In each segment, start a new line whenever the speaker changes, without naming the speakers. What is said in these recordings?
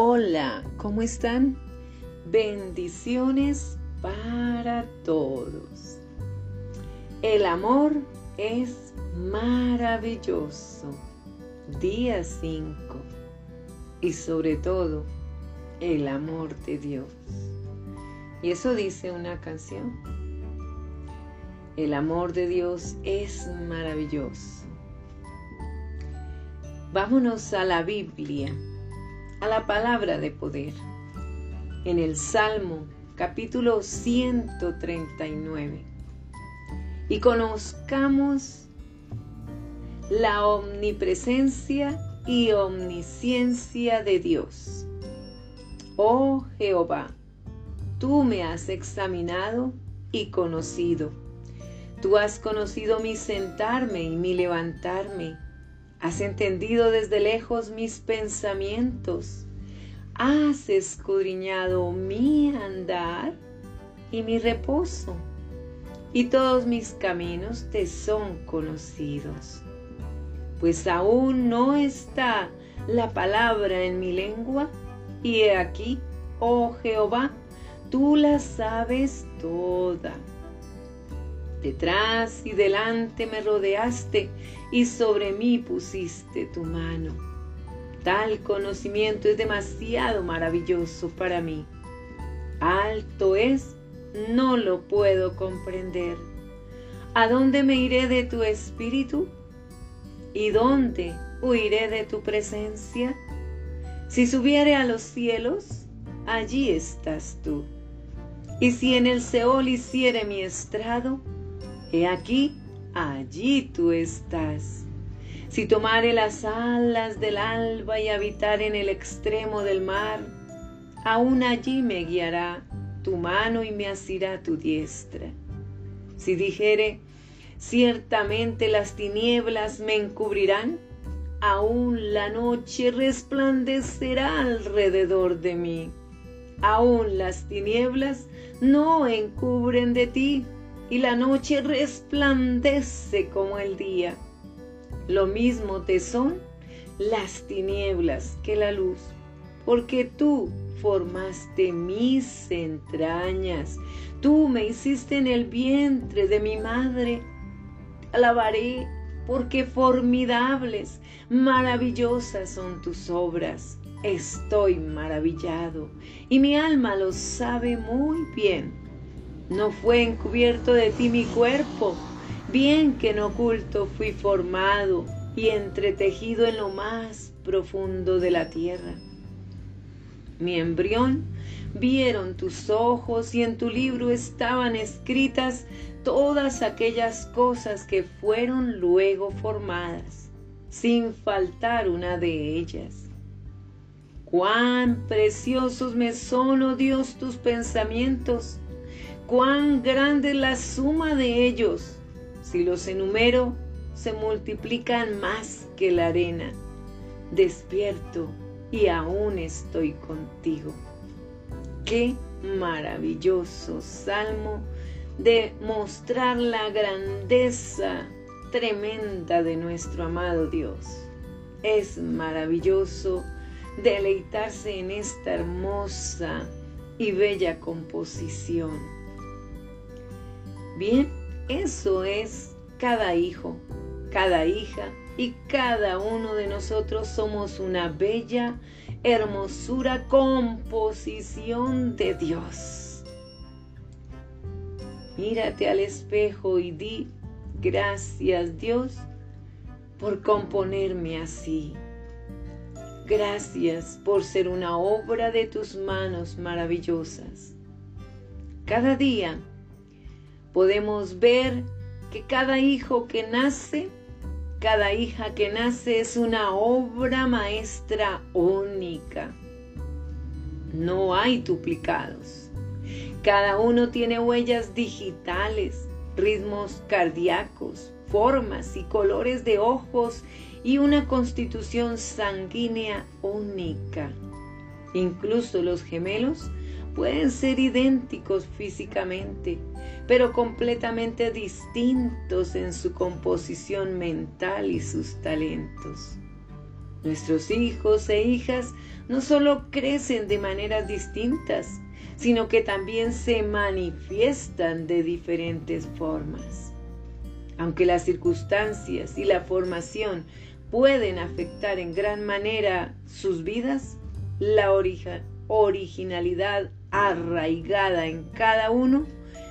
Hola, ¿cómo están? Bendiciones para todos. El amor es maravilloso. Día 5. Y sobre todo, el amor de Dios. Y eso dice una canción. El amor de Dios es maravilloso. Vámonos a la Biblia a la palabra de poder. En el Salmo capítulo 139. Y conozcamos la omnipresencia y omnisciencia de Dios. Oh Jehová, tú me has examinado y conocido. Tú has conocido mi sentarme y mi levantarme Has entendido desde lejos mis pensamientos. Has escudriñado mi andar y mi reposo. Y todos mis caminos te son conocidos. Pues aún no está la palabra en mi lengua. Y he aquí, oh Jehová, tú la sabes toda. Detrás y delante me rodeaste y sobre mí pusiste tu mano. Tal conocimiento es demasiado maravilloso para mí. Alto es, no lo puedo comprender. ¿A dónde me iré de tu espíritu? ¿Y dónde huiré de tu presencia? Si subiere a los cielos, allí estás tú. Y si en el Seol hiciere mi estrado, He aquí, allí tú estás. Si tomare las alas del alba y habitar en el extremo del mar, aún allí me guiará tu mano y me asirá tu diestra. Si dijere, ciertamente las tinieblas me encubrirán, aún la noche resplandecerá alrededor de mí. Aún las tinieblas no encubren de ti y la noche resplandece como el día. Lo mismo te son las tinieblas que la luz, porque tú formaste mis entrañas, tú me hiciste en el vientre de mi madre. alabaré porque formidables, maravillosas son tus obras. Estoy maravillado y mi alma lo sabe muy bien no fue encubierto de ti mi cuerpo, bien que en oculto fui formado y entretejido en lo más profundo de la tierra. Mi embrión vieron tus ojos y en tu libro estaban escritas todas aquellas cosas que fueron luego formadas, sin faltar una de ellas. Cuán preciosos me son, oh Dios, tus pensamientos cuán grande la suma de ellos. Si los enumero, se multiplican más que la arena. Despierto y aún estoy contigo. Qué maravilloso salmo de mostrar la grandeza tremenda de nuestro amado Dios. Es maravilloso deleitarse en esta hermosa y bella composición Bien, eso es cada hijo, cada hija y cada uno de nosotros somos una bella hermosura composición de Dios. Mírate al espejo y di gracias Dios por componerme así. Gracias por ser una obra de tus manos maravillosas. Cada día podemos ver que cada hijo que nace, cada hija que nace es una obra maestra única. No hay duplicados. Cada uno tiene huellas digitales, ritmos cardíacos, formas y colores de ojos y una constitución sanguínea única. Incluso los gemelos pueden ser idénticos físicamente, pero completamente distintos en su composición mental y sus talentos. Nuestros hijos e hijas no solo crecen de maneras distintas, sino que también se manifiestan de diferentes formas. Aunque las circunstancias y la formación pueden afectar en gran manera sus vidas, la originalidad arraigada en cada uno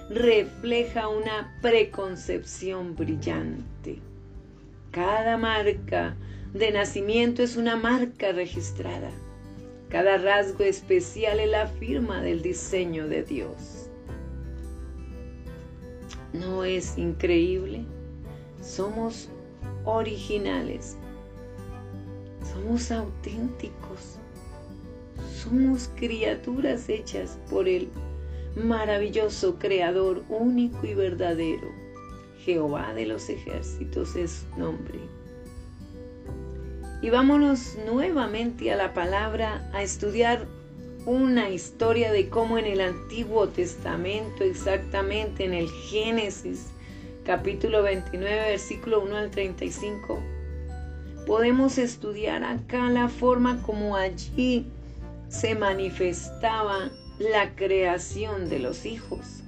refleja una preconcepción brillante. Cada marca de nacimiento es una marca registrada. Cada rasgo especial es la firma del diseño de Dios. ¿No es increíble? Somos originales. Somos auténticos. Somos criaturas hechas por el maravilloso Creador único y verdadero. Jehová de los ejércitos es nombre. Y vámonos nuevamente a la palabra a estudiar una historia de cómo en el Antiguo Testamento, exactamente en el Génesis, capítulo 29, versículo 1 al 35, podemos estudiar acá la forma como allí se manifestaba la creación de los hijos,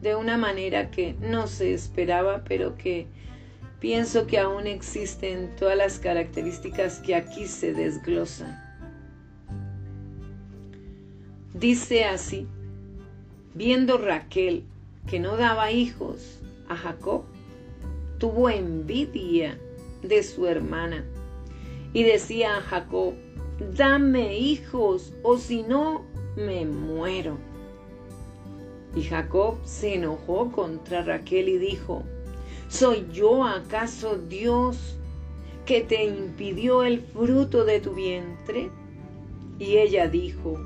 de una manera que no se esperaba, pero que pienso que aún existen todas las características que aquí se desglosan. Dice así, viendo Raquel que no daba hijos a Jacob, tuvo envidia de su hermana y decía a Jacob, dame hijos o si no, me muero. Y Jacob se enojó contra Raquel y dijo, ¿Soy yo acaso Dios que te impidió el fruto de tu vientre? Y ella dijo,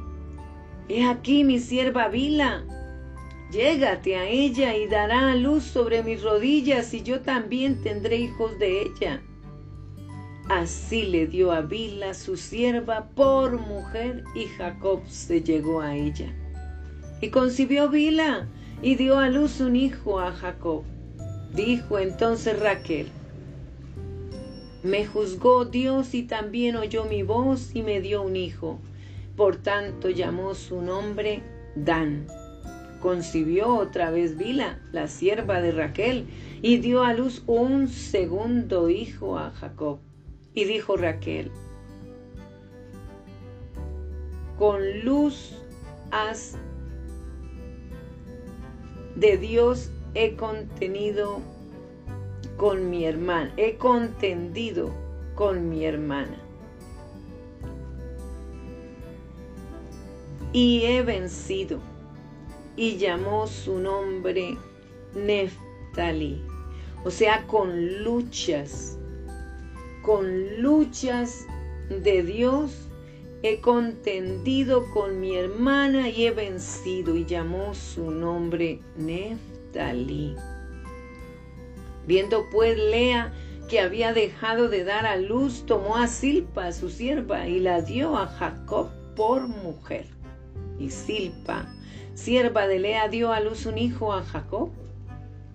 He aquí mi sierva Vila, llégate a ella y dará a luz sobre mis rodillas y yo también tendré hijos de ella. Así le dio a Vila su sierva por mujer y Jacob se llegó a ella. Y concibió Vila y dio a luz un hijo a Jacob. Dijo entonces Raquel, me juzgó Dios y también oyó mi voz y me dio un hijo. Por tanto llamó su nombre Dan. Concibió otra vez Vila, la sierva de Raquel, y dio a luz un segundo hijo a Jacob. Y dijo Raquel, con luz has de Dios he contenido con mi hermana, he contendido con mi hermana. Y he vencido. Y llamó su nombre Neftali. O sea, con luchas, con luchas de Dios he contendido con mi hermana y he vencido. Y llamó su nombre Neftali. Viendo pues Lea que había dejado de dar a luz, tomó a Silpa, su sierva, y la dio a Jacob por mujer. Y Silpa, sierva de Lea, dio a luz un hijo a Jacob.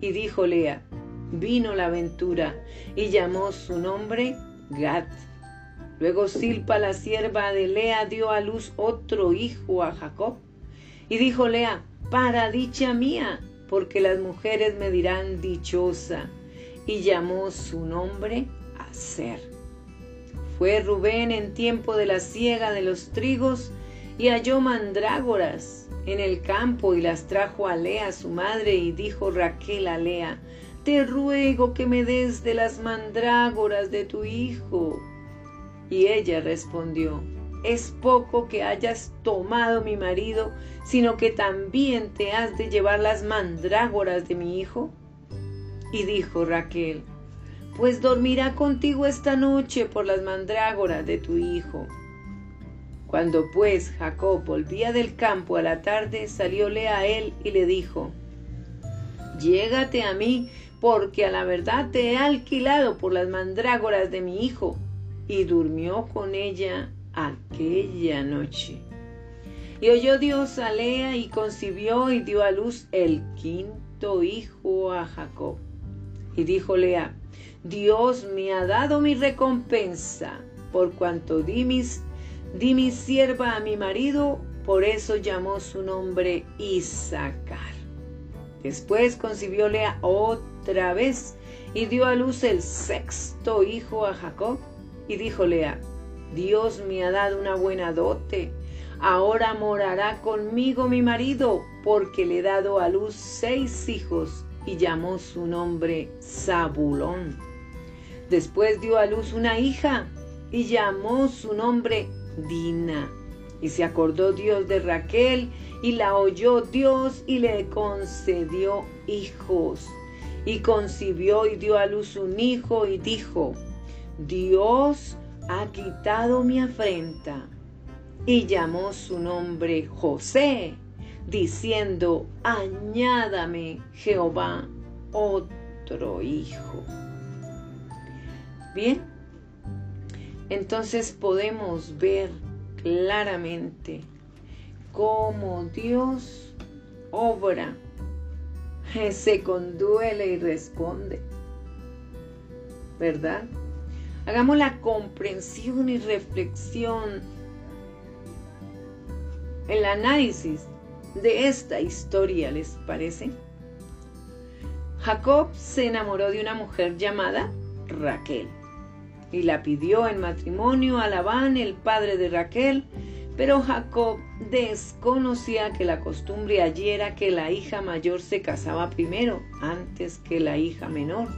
Y dijo Lea, vino la aventura, y llamó su nombre Gad. Luego Silpa, la sierva de Lea, dio a luz otro hijo a Jacob. Y dijo Lea, para dicha mía, porque las mujeres me dirán dichosa, y llamó su nombre Aser. Fue Rubén en tiempo de la siega de los trigos y halló mandrágoras en el campo y las trajo a Lea su madre y dijo Raquel a Lea, te ruego que me des de las mandrágoras de tu hijo. Y ella respondió, es poco que hayas tomado mi marido, sino que también te has de llevar las mandrágoras de mi hijo. Y dijo Raquel, pues dormirá contigo esta noche por las mandrágoras de tu hijo. Cuando pues Jacob volvía del campo a la tarde, salióle a él y le dijo, Llégate a mí, porque a la verdad te he alquilado por las mandrágoras de mi hijo. Y durmió con ella aquella noche. Y oyó Dios a Lea y concibió y dio a luz el quinto hijo a Jacob. Y dijo Lea, Dios me ha dado mi recompensa, por cuanto di, di mi sierva a mi marido, por eso llamó su nombre Isaacar. Después concibió Lea y dio a luz el sexto hijo a Jacob. Y dijo Lea, Dios me ha dado una buena dote. Ahora morará conmigo mi marido, porque le he dado a luz seis hijos, y llamó su nombre Zabulón. Después dio a luz una hija, y llamó su nombre Dina. Y se acordó Dios de Raquel, y la oyó Dios, y le concedió hijos. Y concibió y dio a luz un hijo, y dijo, Dios ha quitado mi afrenta. Y llamó su nombre José, diciendo, añádame Jehová otro hijo. Bien, entonces podemos ver claramente cómo Dios obra, se conduele y responde. ¿Verdad? Hagamos la comprensión y reflexión, el análisis de esta historia, ¿les parece? Jacob se enamoró de una mujer llamada Raquel y la pidió en matrimonio a Labán, el padre de Raquel, pero Jacob desconocía que la costumbre allí era que la hija mayor se casaba primero, antes que la hija menor.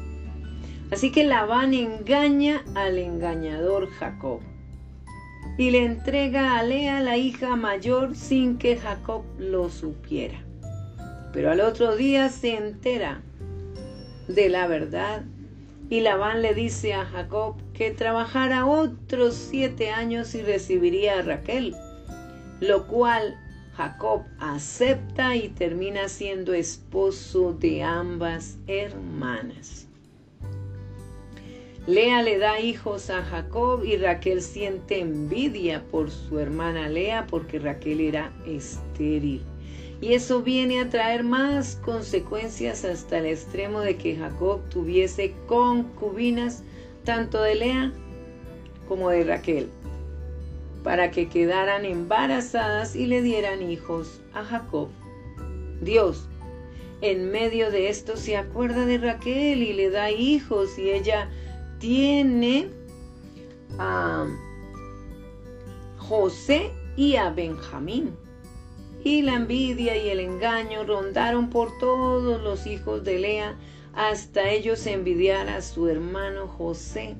Así que Labán engaña al engañador Jacob y le entrega a Lea la hija mayor sin que Jacob lo supiera. Pero al otro día se entera de la verdad y Labán le dice a Jacob que trabajara otros siete años y recibiría a Raquel, lo cual Jacob acepta y termina siendo esposo de ambas hermanas. Lea le da hijos a Jacob y Raquel siente envidia por su hermana Lea porque Raquel era estéril. Y eso viene a traer más consecuencias hasta el extremo de que Jacob tuviese concubinas tanto de Lea como de Raquel, para que quedaran embarazadas y le dieran hijos a Jacob. Dios, en medio de esto, se acuerda de Raquel y le da hijos y ella tiene a José y a Benjamín. Y la envidia y el engaño rondaron por todos los hijos de Lea hasta ellos envidiar a su hermano José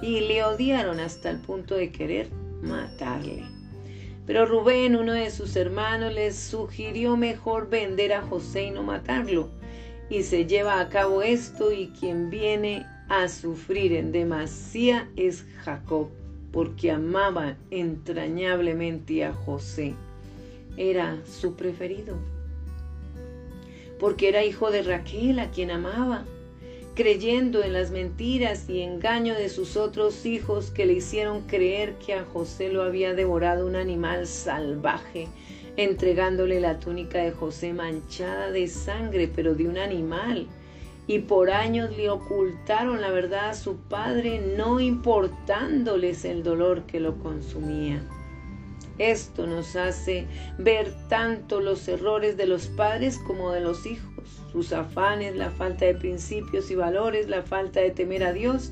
y le odiaron hasta el punto de querer matarle. Pero Rubén, uno de sus hermanos, les sugirió mejor vender a José y no matarlo. Y se lleva a cabo esto y quien viene a sufrir en demasía es Jacob, porque amaba entrañablemente a José. Era su preferido, porque era hijo de Raquel, a quien amaba, creyendo en las mentiras y engaño de sus otros hijos que le hicieron creer que a José lo había devorado un animal salvaje, entregándole la túnica de José manchada de sangre, pero de un animal y por años le ocultaron la verdad a su padre, no importándoles el dolor que lo consumía. Esto nos hace ver tanto los errores de los padres como de los hijos, sus afanes, la falta de principios y valores, la falta de temer a Dios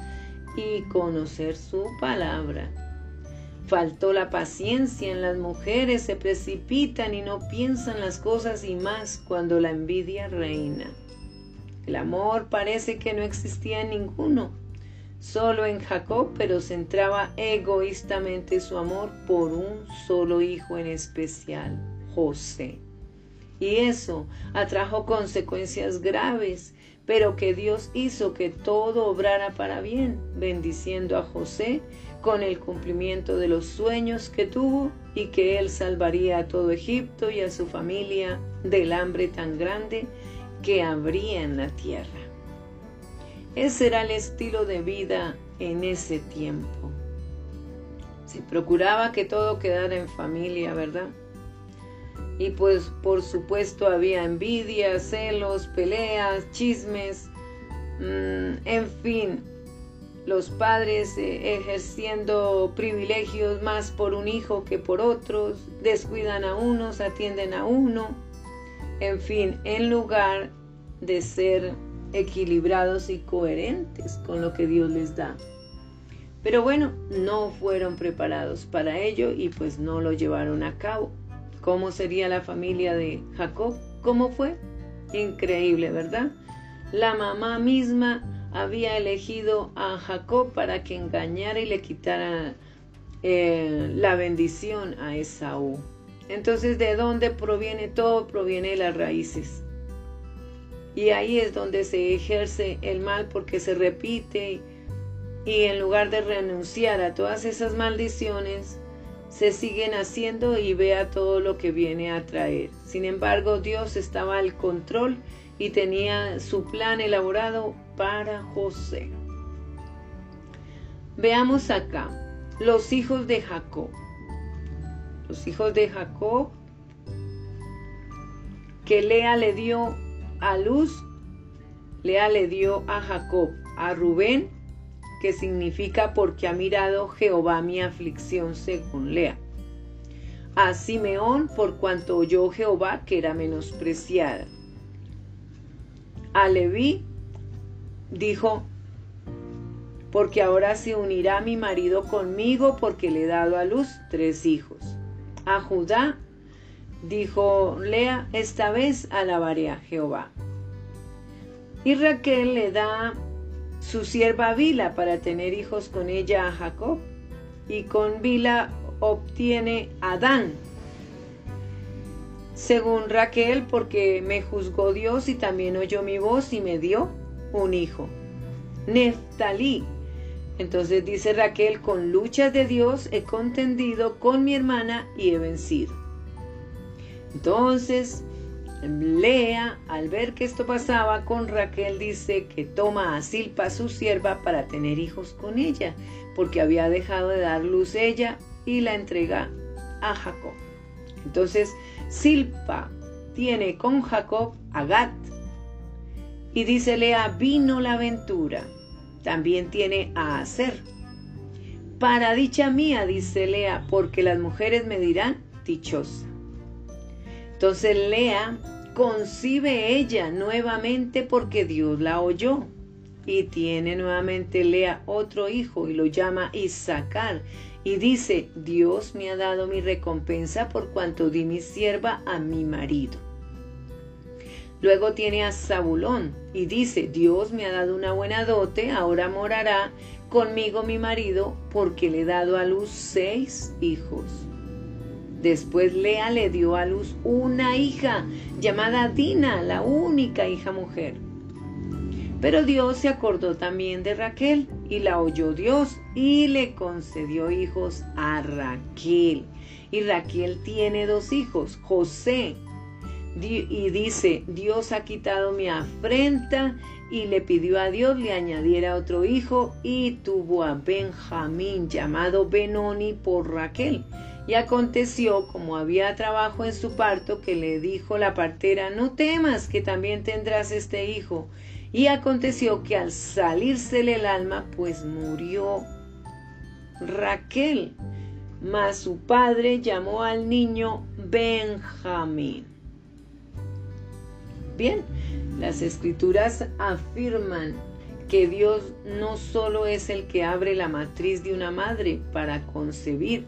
y conocer su palabra. Faltó la paciencia en las mujeres, se precipitan y no piensan las cosas y más cuando la envidia reina. El amor parece que no existía en ninguno, solo en Jacob, pero centraba egoístamente su amor por un solo hijo en especial, José. Y eso atrajo consecuencias graves, pero que Dios hizo que todo obrara para bien, bendiciendo a José con el cumplimiento de los sueños que tuvo y que él salvaría a todo Egipto y a su familia del hambre tan grande que habría en la tierra. Ese era el estilo de vida en ese tiempo. Se procuraba que todo quedara en familia, ¿verdad? Y pues por supuesto había envidia, celos, peleas, chismes, mm, en fin, los padres eh, ejerciendo privilegios más por un hijo que por otros, descuidan a unos, atienden a uno, en fin, en lugar de ser equilibrados y coherentes con lo que Dios les da. Pero bueno, no fueron preparados para ello y pues no lo llevaron a cabo. ¿Cómo sería la familia de Jacob? ¿Cómo fue? Increíble, ¿verdad? La mamá misma había elegido a Jacob para que engañara y le quitara eh, la bendición a Esaú. Entonces, ¿de dónde proviene todo? Proviene de las raíces. Y ahí es donde se ejerce el mal porque se repite y en lugar de renunciar a todas esas maldiciones, se siguen haciendo y vea todo lo que viene a traer. Sin embargo, Dios estaba al control y tenía su plan elaborado para José. Veamos acá, los hijos de Jacob. Los hijos de Jacob que Lea le dio a luz, Lea le dio a Jacob, a Rubén, que significa porque ha mirado Jehová mi aflicción según Lea. A Simeón por cuanto oyó Jehová que era menospreciada. A Leví dijo, porque ahora se unirá mi marido conmigo porque le he dado a luz tres hijos. A Judá dijo Lea, esta vez alabaré a Jehová. Y Raquel le da su sierva Vila para tener hijos con ella a Jacob. Y con Vila obtiene a Dan, según Raquel, porque me juzgó Dios y también oyó mi voz y me dio un hijo. Neftalí. Entonces dice Raquel, con luchas de Dios he contendido con mi hermana y he vencido. Entonces Lea, al ver que esto pasaba con Raquel, dice que toma a Silpa, su sierva, para tener hijos con ella, porque había dejado de dar luz ella y la entrega a Jacob. Entonces, Silpa tiene con Jacob a Gat. Y dice Lea, vino la aventura. También tiene a Aser. Para dicha mía, dice Lea, porque las mujeres me dirán dichosa. Entonces Lea concibe ella nuevamente porque Dios la oyó. Y tiene nuevamente Lea otro hijo y lo llama Isaacar. Y dice, Dios me ha dado mi recompensa por cuanto di mi sierva a mi marido. Luego tiene a Zabulón y dice, Dios me ha dado una buena dote, ahora morará conmigo mi marido porque le he dado a luz seis hijos. Después Lea le dio a luz una hija llamada Dina, la única hija mujer. Pero Dios se acordó también de Raquel y la oyó Dios y le concedió hijos a Raquel. Y Raquel tiene dos hijos, José. Y dice, Dios ha quitado mi afrenta y le pidió a Dios le añadiera otro hijo y tuvo a Benjamín llamado Benoni por Raquel y aconteció, como había trabajo en su parto, que le dijo la partera, no temas, que también tendrás este hijo. Y aconteció que al salírsele el alma, pues murió Raquel. Mas su padre llamó al niño Benjamín. Bien, las escrituras afirman que Dios no solo es el que abre la matriz de una madre para concebir,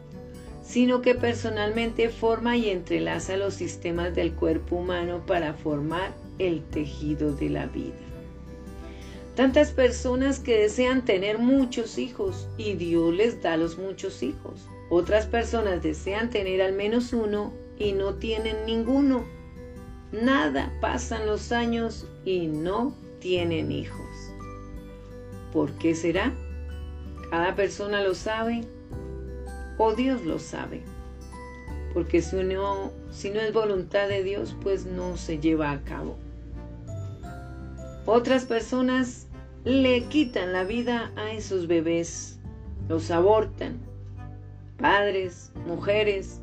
sino que personalmente forma y entrelaza los sistemas del cuerpo humano para formar el tejido de la vida. Tantas personas que desean tener muchos hijos y Dios les da los muchos hijos. Otras personas desean tener al menos uno y no tienen ninguno. Nada, pasan los años y no tienen hijos. ¿Por qué será? Cada persona lo sabe o Dios lo sabe. Porque si no, si no es voluntad de Dios, pues no se lleva a cabo. Otras personas le quitan la vida a esos bebés, los abortan. Padres, mujeres,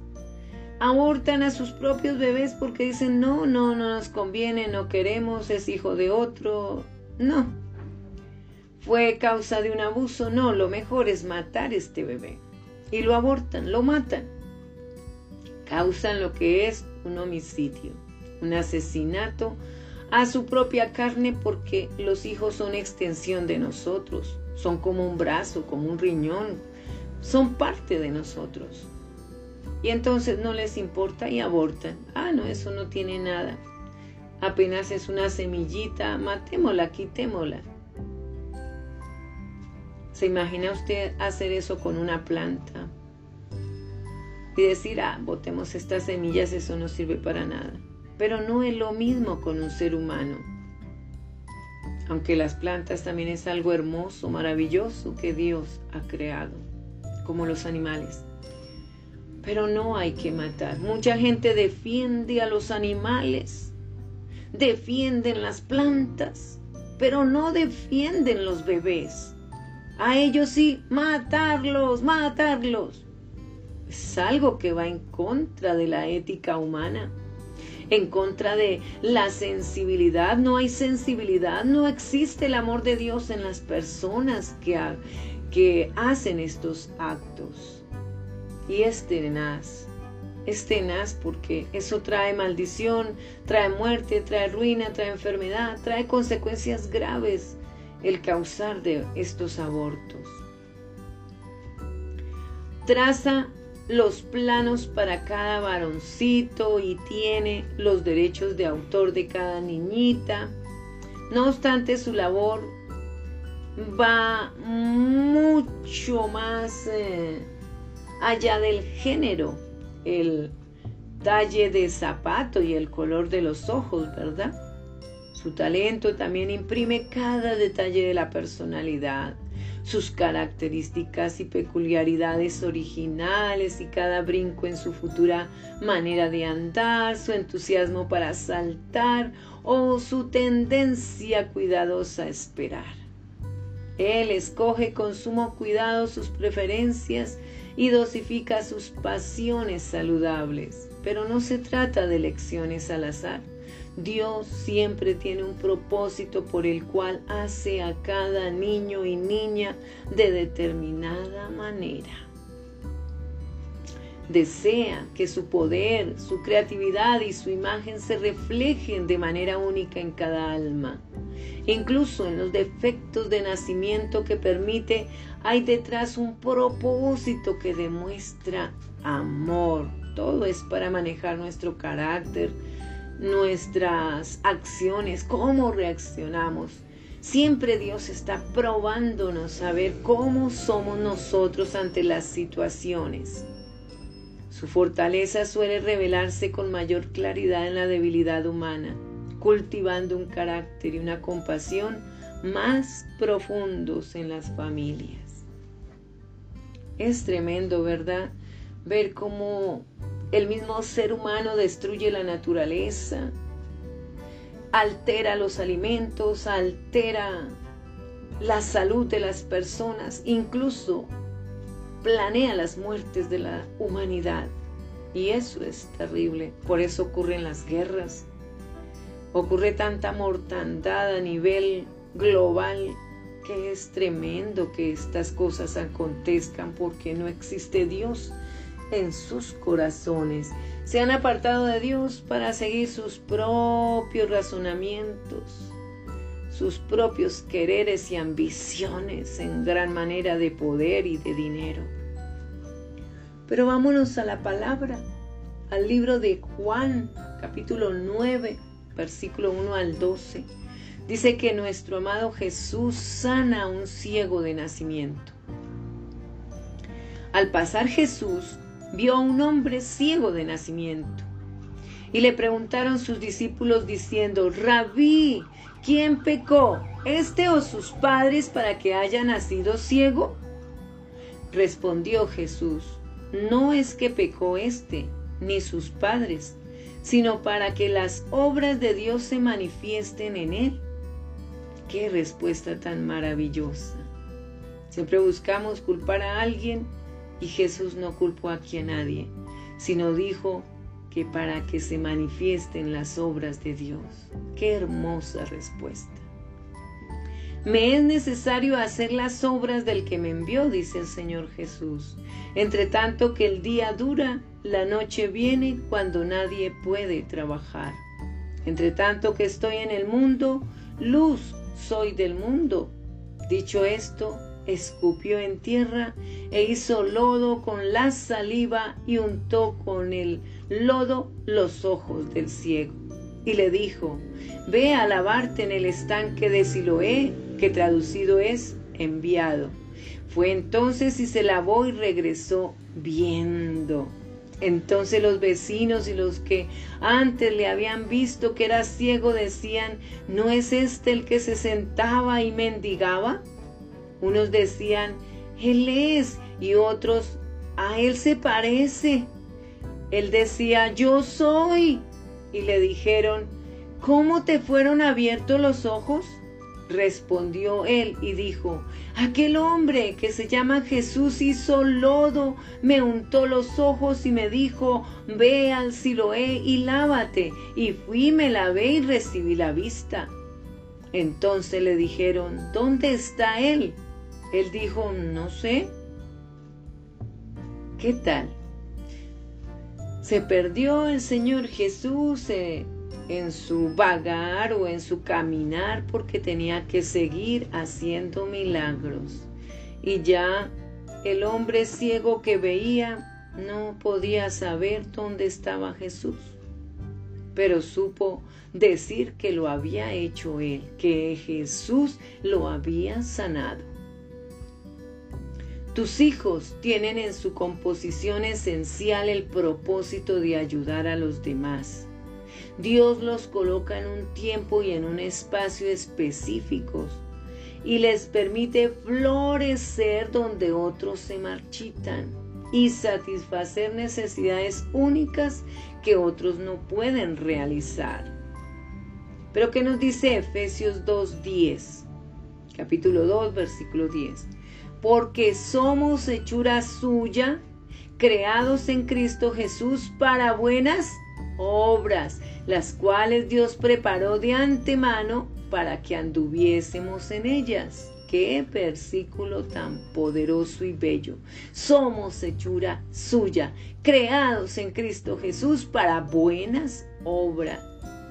abortan a sus propios bebés porque dicen, no, no, no nos conviene, no queremos, es hijo de otro. No. fue causa de un abuso, no, lo mejor es matar este bebé. Y lo abortan, lo matan. Causan lo que es un homicidio, un asesinato a su propia carne porque los hijos son extensión de nosotros, son como un brazo, como un riñón, son parte de nosotros. Y entonces no les importa y abortan. Ah, no, eso no tiene nada. Apenas es una semillita, matémosla, quitémosla. ¿Se imagina usted hacer eso con una planta? Y decir, ah, botemos estas semillas, eso no sirve para nada. Pero no es lo mismo con un ser humano. Aunque las plantas también es algo hermoso, maravilloso que Dios ha creado, como los animales. Pero no hay que matar. Mucha gente defiende a los animales, defienden las plantas, pero no defienden los bebés. A ellos sí, matarlos, matarlos. Es algo que va en contra de la ética humana, en contra de la sensibilidad. No hay sensibilidad, no existe el amor de Dios en las personas que, hacen estos actos. Y es tenaz. Es tenaz porque eso trae maldición, trae muerte, trae ruina, trae enfermedad, trae consecuencias graves el causar de estos abortos. Traza los planos para cada varoncito y tiene los derechos de autor de cada niñita. No obstante, su labor va mucho más eh, allá del género, el talle de zapato y el color de los ojos, ¿verdad? Su talento también imprime cada detalle de la personalidad, sus características y peculiaridades originales y cada brinco en su futura manera de andar, su entusiasmo para saltar o su tendencia cuidadosa a esperar. Él escoge con sumo cuidado sus preferencias y dosifica sus pasiones saludables. Pero no se trata de elecciones al azar. Dios siempre tiene un propósito por el cual hace a cada niño y niña de determinada manera. Desea que su poder, su creatividad y su imagen se reflejen de manera única en cada alma. Incluso en los defectos de nacimiento que permite, hay detrás un propósito que demuestra amor. Todo es para manejar nuestro carácter, nuestras acciones, cómo reaccionamos. Siempre Dios está probándonos a ver cómo somos nosotros ante las situaciones. Su fortaleza suele revelarse con mayor claridad en la debilidad humana, cultivando un carácter y una compasión más profundos en las familias. Es tremendo, ¿verdad? Ver cómo el mismo ser humano destruye la naturaleza, altera los alimentos, altera la salud de las personas, incluso planea las muertes de la humanidad. Y eso es terrible. Por eso ocurren las guerras. Ocurre tanta mortandad a nivel global que es tremendo que estas cosas acontezcan porque no existe Dios en sus corazones. Se han apartado de Dios para seguir sus propios razonamientos, sus propios quereres y ambiciones en gran manera de poder y de dinero. Pero vámonos a la palabra, al libro de Juan, capítulo 9, versículo 1 al 12. Dice que nuestro amado Jesús sana a un ciego de nacimiento. Al pasar Jesús, vio a un hombre ciego de nacimiento. Y le preguntaron sus discípulos diciendo, Rabí, ¿quién pecó, este o sus padres para que haya nacido ciego? Respondió Jesús, no es que pecó este, ni sus padres, sino para que las obras de Dios se manifiesten en él. Qué respuesta tan maravillosa. Siempre buscamos culpar a alguien y Jesús no culpó aquí a nadie, sino dijo que para que se manifiesten las obras de Dios. Qué hermosa respuesta. Me es necesario hacer las obras del que me envió, dice el Señor Jesús. Entre tanto que el día dura, la noche viene cuando nadie puede trabajar. Entre tanto que estoy en el mundo, luz soy del mundo. Dicho esto, escupió en tierra e hizo lodo con la saliva y untó con el lodo los ojos del ciego. Y le dijo, ve a lavarte en el estanque de Siloé, que traducido es enviado. Fue entonces y se lavó y regresó viendo. Entonces los vecinos y los que antes le habían visto que era ciego decían, ¿no es este el que se sentaba y mendigaba? Unos decían, Él es, y otros, a Él se parece. Él decía, yo soy. Y le dijeron, ¿cómo te fueron abiertos los ojos? Respondió él y dijo, aquel hombre que se llama Jesús hizo lodo, me untó los ojos y me dijo, ve al Siloé y lávate. Y fui, me lavé y recibí la vista. Entonces le dijeron, ¿dónde está él? Él dijo, no sé. ¿Qué tal? Se perdió el Señor Jesús eh, en su vagar o en su caminar porque tenía que seguir haciendo milagros. Y ya el hombre ciego que veía no podía saber dónde estaba Jesús, pero supo decir que lo había hecho él, que Jesús lo había sanado. Tus hijos tienen en su composición esencial el propósito de ayudar a los demás. Dios los coloca en un tiempo y en un espacio específicos y les permite florecer donde otros se marchitan y satisfacer necesidades únicas que otros no pueden realizar. Pero ¿qué nos dice Efesios 2.10? Capítulo 2, versículo 10 porque somos hechura suya, creados en Cristo Jesús para buenas obras, las cuales Dios preparó de antemano para que anduviésemos en ellas. Qué versículo tan poderoso y bello. Somos hechura suya, creados en Cristo Jesús para buenas obras,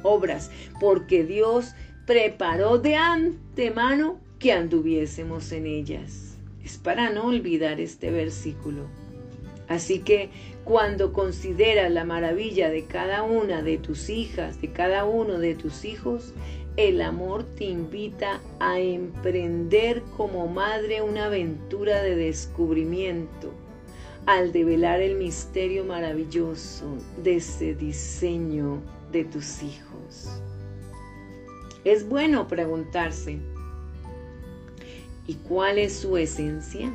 obras, porque Dios preparó de antemano que anduviésemos en ellas es para no olvidar este versículo. Así que cuando consideras la maravilla de cada una de tus hijas, de cada uno de tus hijos, el amor te invita a emprender como madre una aventura de descubrimiento al develar el misterio maravilloso de ese diseño de tus hijos. Es bueno preguntarse, ¿Y cuál es su esencia?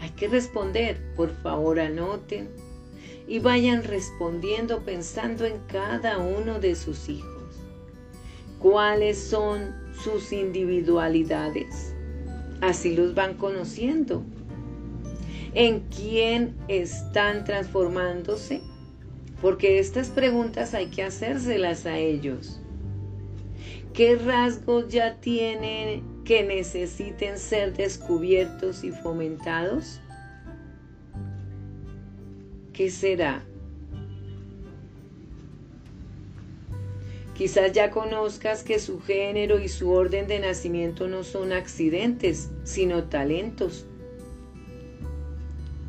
Hay que responder, por favor anoten y vayan respondiendo pensando en cada uno de sus hijos. ¿Cuáles son sus individualidades? Así los van conociendo. ¿En quién están transformándose? Porque estas preguntas hay que hacérselas a ellos. ¿Qué rasgos ya tienen que necesiten ser descubiertos y fomentados? ¿Qué será? Quizás ya conozcas que su género y su orden de nacimiento no son accidentes, sino talentos.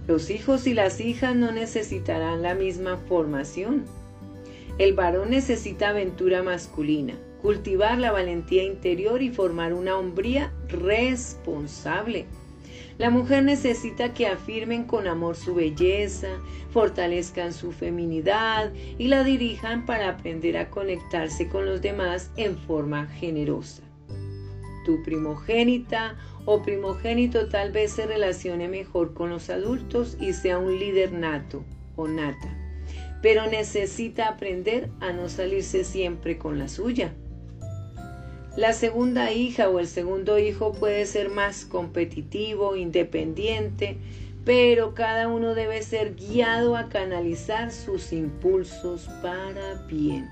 Los hijos y las hijas no necesitarán la misma formación. El varón necesita aventura masculina, cultivar la valentía interior y formar una hombría responsable. La mujer necesita que afirmen con amor su belleza, fortalezcan su feminidad y la dirijan para aprender a conectarse con los demás en forma generosa. Tu primogénita o primogénito tal vez se relacione mejor con los adultos y sea un líder nato o nata, pero necesita aprender a no salirse siempre con la suya la segunda hija o el segundo hijo puede ser más competitivo, independiente, pero cada uno debe ser guiado a canalizar sus impulsos para bien.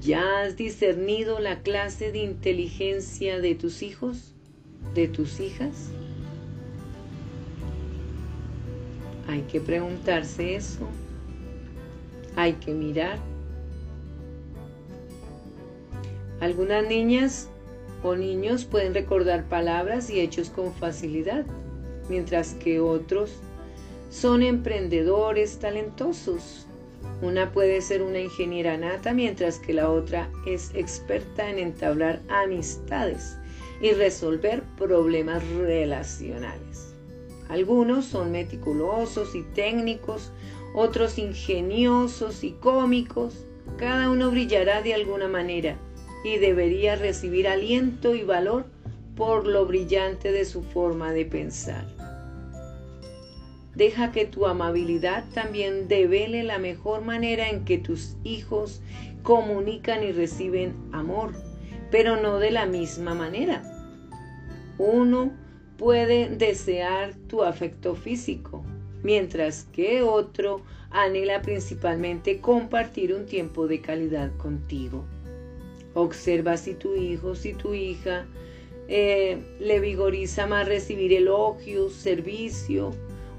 ¿Ya has discernido la clase de inteligencia de tus hijos, de tus hijas? Hay que preguntarse eso. Hay que mirar. Algunas niñas o niños pueden recordar palabras y hechos con facilidad, mientras que otros son emprendedores talentosos. Una puede ser una ingeniera nata, mientras que la otra es experta en entablar amistades y resolver problemas relacionales. Algunos son meticulosos y técnicos, otros ingeniosos y cómicos. Cada uno brillará de alguna manera y debería recibir aliento y valor por lo brillante de su forma de pensar. Deja que tu amabilidad también devele la mejor manera en que tus hijos comunican y reciben amor, pero no de la misma manera. Uno puede desear tu afecto físico, mientras que otro anhela principalmente compartir un tiempo de calidad contigo. Observa si tu hijo, si tu hija eh, le vigoriza más recibir elogios, servicio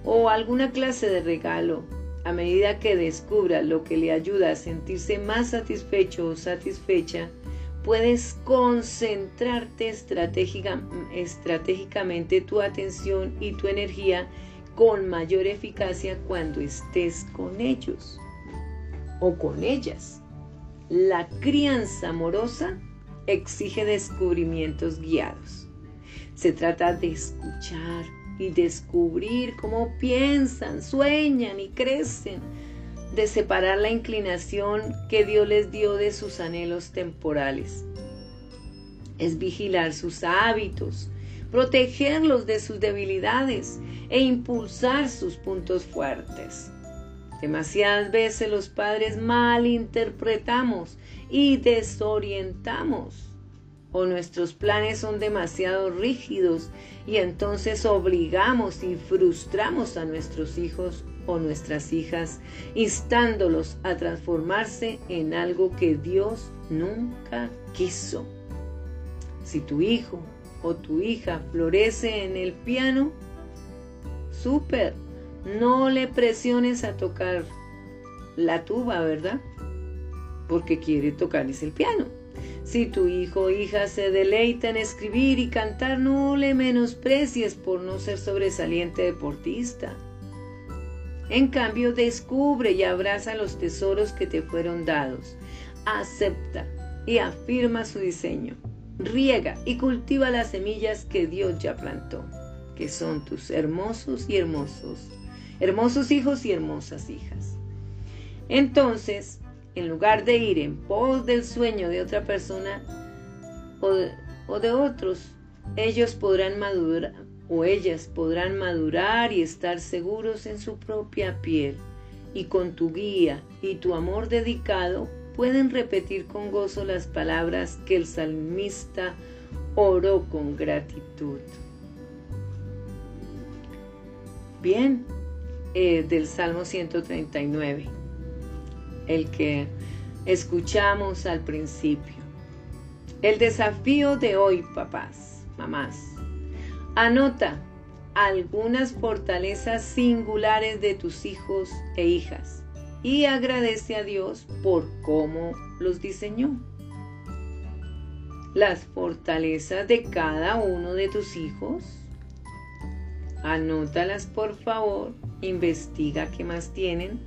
o alguna clase de regalo. A medida que descubra lo que le ayuda a sentirse más satisfecho o satisfecha, puedes concentrarte estratégicamente tu atención y tu energía con mayor eficacia cuando estés con ellos o con ellas. La crianza amorosa exige descubrimientos guiados. Se trata de escuchar y descubrir cómo piensan, sueñan y crecen de separar la inclinación que Dios les dio de sus anhelos temporales. Es vigilar sus hábitos, protegerlos de sus debilidades e impulsar sus puntos fuertes. Demasiadas veces los padres malinterpretamos y desorientamos o nuestros planes son demasiado rígidos y entonces obligamos y frustramos a nuestros hijos o nuestras hijas, instándolos a transformarse en algo que Dios nunca quiso. Si tu hijo o tu hija florece en el piano, súper, no le presiones a tocar la tuba, ¿verdad? Porque quiere tocarles el piano. Si tu hijo o hija se deleita en escribir y cantar, no le menosprecies por no ser sobresaliente deportista. En cambio, descubre y abraza los tesoros que te fueron dados. Acepta y afirma su diseño. Riega y cultiva las semillas que Dios ya plantó, que son tus hermosos y hermosos, hermosos hijos y hermosas hijas. Entonces, en lugar de ir en pos del sueño de otra persona o de, otros, ellos podrán madurar, o ellas podrán madurar y estar seguros en su propia piel, y con tu guía y tu amor dedicado pueden repetir con gozo las palabras que el salmista oró con gratitud. Bien, eh, del Salmo 139, el que escuchamos al principio. El desafío de hoy, papás, mamás, Anota algunas fortalezas singulares de tus hijos e hijas y agradece a Dios por cómo los diseñó. Las fortalezas de cada uno de tus hijos. Anótalas por favor, investiga qué más tienen.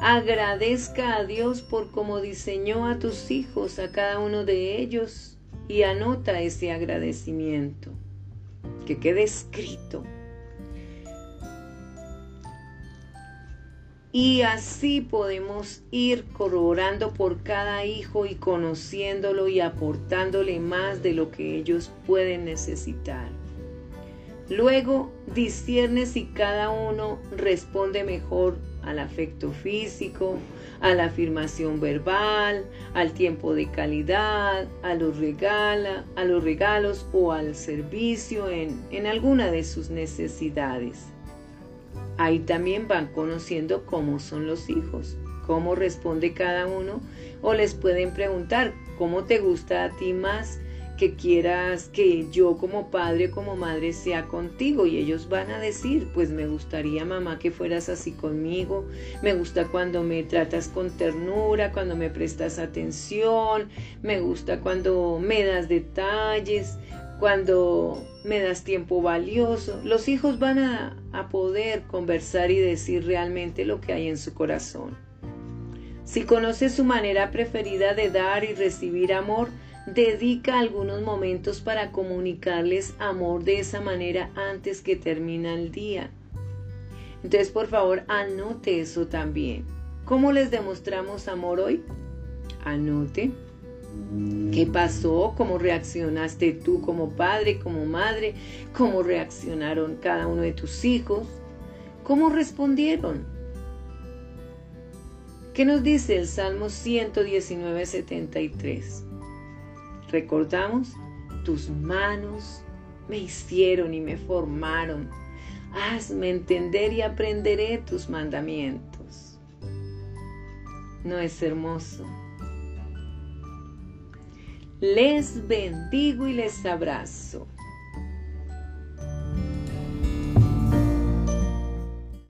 Agradezca a Dios por cómo diseñó a tus hijos, a cada uno de ellos, y anota ese agradecimiento que quede escrito. Y así podemos ir corroborando por cada hijo y conociéndolo y aportándole más de lo que ellos pueden necesitar. Luego discierne si cada uno responde mejor al afecto físico, a la afirmación verbal, al tiempo de calidad, a los, regala, a los regalos o al servicio en, en alguna de sus necesidades. Ahí también van conociendo cómo son los hijos, cómo responde cada uno o les pueden preguntar cómo te gusta a ti más que quieras que yo como padre como madre sea contigo y ellos van a decir, pues me gustaría mamá que fueras así conmigo, me gusta cuando me tratas con ternura, cuando me prestas atención, me gusta cuando me das detalles, cuando me das tiempo valioso. Los hijos van a, a poder conversar y decir realmente lo que hay en su corazón. Si conoces su manera preferida de dar y recibir amor, dedica algunos momentos para comunicarles amor de esa manera antes que termina el día. Entonces, por favor, anote eso también. ¿Cómo les demostramos amor hoy? Anote. ¿Qué pasó? ¿Cómo reaccionaste tú como padre, como madre? ¿Cómo reaccionaron cada uno de tus hijos? ¿Cómo respondieron? ¿Qué nos dice el Salmo 119, 73? Recordamos, tus manos me hicieron y me formaron. Hazme entender y aprenderé tus mandamientos. ¿No es hermoso? Les bendigo y les abrazo.